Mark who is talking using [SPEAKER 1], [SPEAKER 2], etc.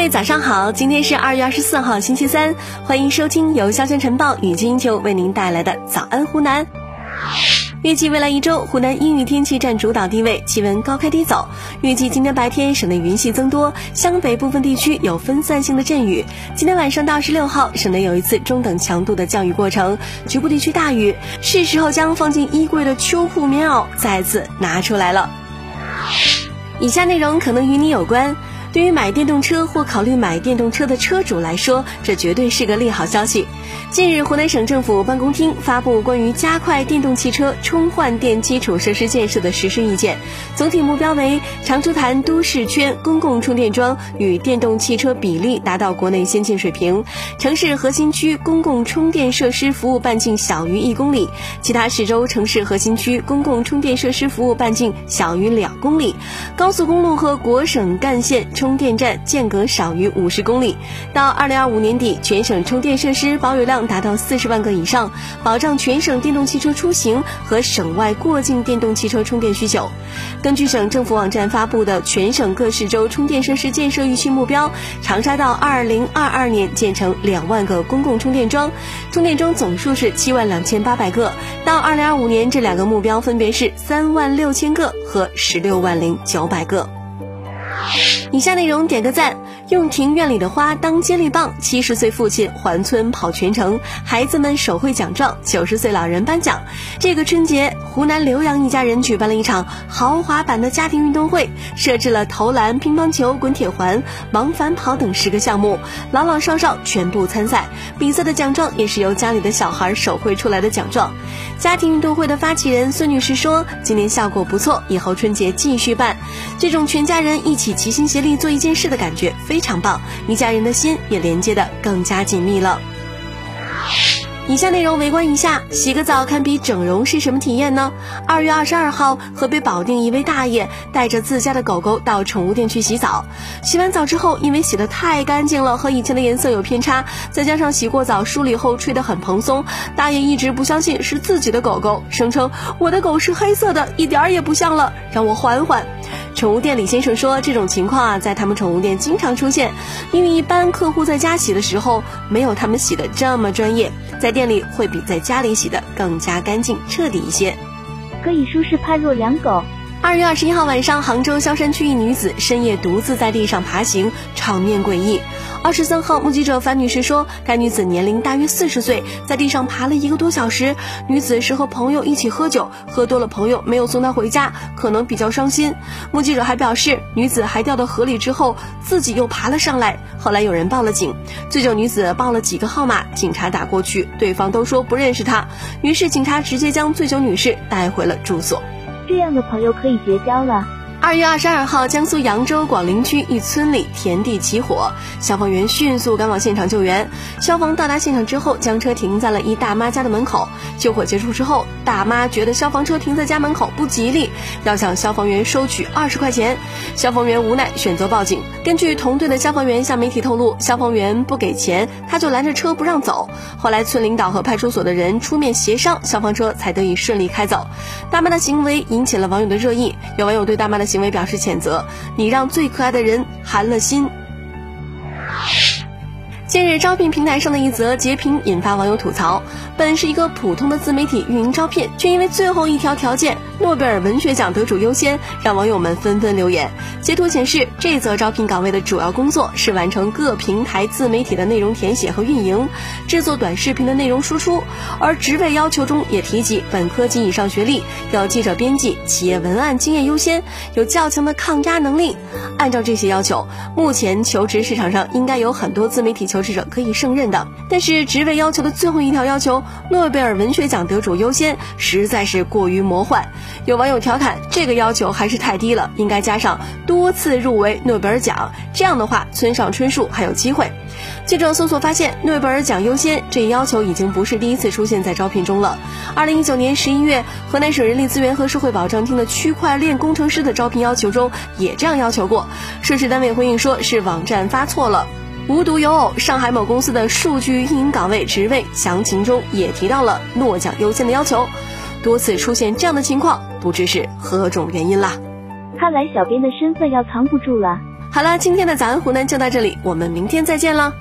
[SPEAKER 1] 各位早上好，今天是二月二十四号星期三，欢迎收听由潇湘晨报与金球为您带来的早安湖南。预计未来一周，湖南阴雨天气占主导地位，气温高开低走。预计今天白天省内云系增多，湘北部分地区有分散性的阵雨。今天晚上到二十六号，省内有一次中等强度的降雨过程，局部地区大雨，是时候将放进衣柜的秋裤棉袄再次拿出来了。以下内容可能与你有关。对于买电动车或考虑买电动车的车主来说，这绝对是个利好消息。近日，湖南省政府办公厅发布关于加快电动汽车充换电基础设施建设的实施意见，总体目标为长株潭都市圈公共充电桩与电动汽车比例达到国内先进水平，城市核心区公共充电设施服务半径小于一公里，其他市州城市核心区公共充电设施服务半径小于两公里，高速公路和国省干线。充电站间隔少于五十公里，到二零二五年底，全省充电设施保有量达到四十万个以上，保障全省电动汽车出行和省外过境电动汽车充电需求。根据省政府网站发布的全省各市州充电设施建设预期目标，长沙到二零二二年建成两万个公共充电桩，充电桩总数是七万两千八百个；到二零二五年，这两个目标分别是三万六千个和十六万零九百个。以下内容点个赞。用庭院里的花当接力棒，七十岁父亲环村跑全程，孩子们手绘奖状，九十岁老人颁奖。这个春节，湖南浏阳一家人举办了一场豪华版的家庭运动会，设置了投篮、乒乓球、滚铁环、往返跑等十个项目，老老少少全部参赛。比赛的奖状也是由家里的小孩手绘出来的奖状。家庭运动会的发起人孙女士说：“今年效果不错，以后春节继续办。这种全家人一起齐心协力做一件事的感觉非。”常棒，一家人的心也连接的更加紧密了。以下内容围观一下，洗个澡堪比整容是什么体验呢？二月二十二号，河北保定一位大爷带着自家的狗狗到宠物店去洗澡，洗完澡之后，因为洗的太干净了，和以前的颜色有偏差，再加上洗过澡梳理后吹得很蓬松，大爷一直不相信是自己的狗狗，声称我的狗是黑色的，一点儿也不像了，让我缓缓。宠物店李先生说，这种情况啊，在他们宠物店经常出现，因为一般客户在家洗的时候，没有他们洗的这么专业，在店。里会比在家里洗的更加干净彻底一些。
[SPEAKER 2] 可以舒适判若两狗。
[SPEAKER 1] 二月二十一号晚上，杭州萧山区一女子深夜独自在地上爬行，场面诡异。二十三号，目击者樊女士说，该女子年龄大约四十岁，在地上爬了一个多小时。女子是和朋友一起喝酒，喝多了朋友没有送她回家，可能比较伤心。目击者还表示，女子还掉到河里之后，自己又爬了上来。后来有人报了警，醉酒女子报了几个号码，警察打过去，对方都说不认识她，于是警察直接将醉酒女士带回了住所。
[SPEAKER 2] 这样的朋友可以绝交了。
[SPEAKER 1] 二月二十二号，江苏扬州广陵区一村里田地起火，消防员迅速赶往现场救援。消防到达现场之后，将车停在了一大妈家的门口。救火结束之后，大妈觉得消防车停在家门口不吉利，要向消防员收取二十块钱。消防员无奈选择报警。根据同队的消防员向媒体透露，消防员不给钱，他就拦着车不让走。后来村领导和派出所的人出面协商，消防车才得以顺利开走。大妈的行为引起了网友的热议，有网友对大妈的。行为表示谴责，你让最可爱的人寒了心。近日，招聘平台上的一则截屏引发网友吐槽。本是一个普通的自媒体运营招聘，却因为最后一条条件“诺贝尔文学奖得主优先”，让网友们纷纷留言。截图显示，这则招聘岗位的主要工作是完成各平台自媒体的内容填写和运营，制作短视频的内容输出。而职位要求中也提及本科及以上学历，要记者编辑、企业文案经验优先，有较强的抗压能力。按照这些要求，目前求职市场上应该有很多自媒体求求职者可以胜任的。但是职位要求的最后一条要求。诺贝尔文学奖得主优先，实在是过于魔幻。有网友调侃，这个要求还是太低了，应该加上多次入围诺贝尔奖，这样的话村上春树还有机会。记者搜索发现，诺贝尔奖优先这一要求已经不是第一次出现在招聘中了。二零一九年十一月，河南省人力资源和社会保障厅的区块链工程师的招聘要求中也这样要求过，涉事单位回应说是网站发错了。无独有偶，上海某公司的数据运营岗位职位详情中也提到了诺奖优先的要求，多次出现这样的情况，不知是何种原因啦。
[SPEAKER 2] 看来小编的身份要藏不住了。
[SPEAKER 1] 好了，今天的早安湖南就到这里，我们明天再见了。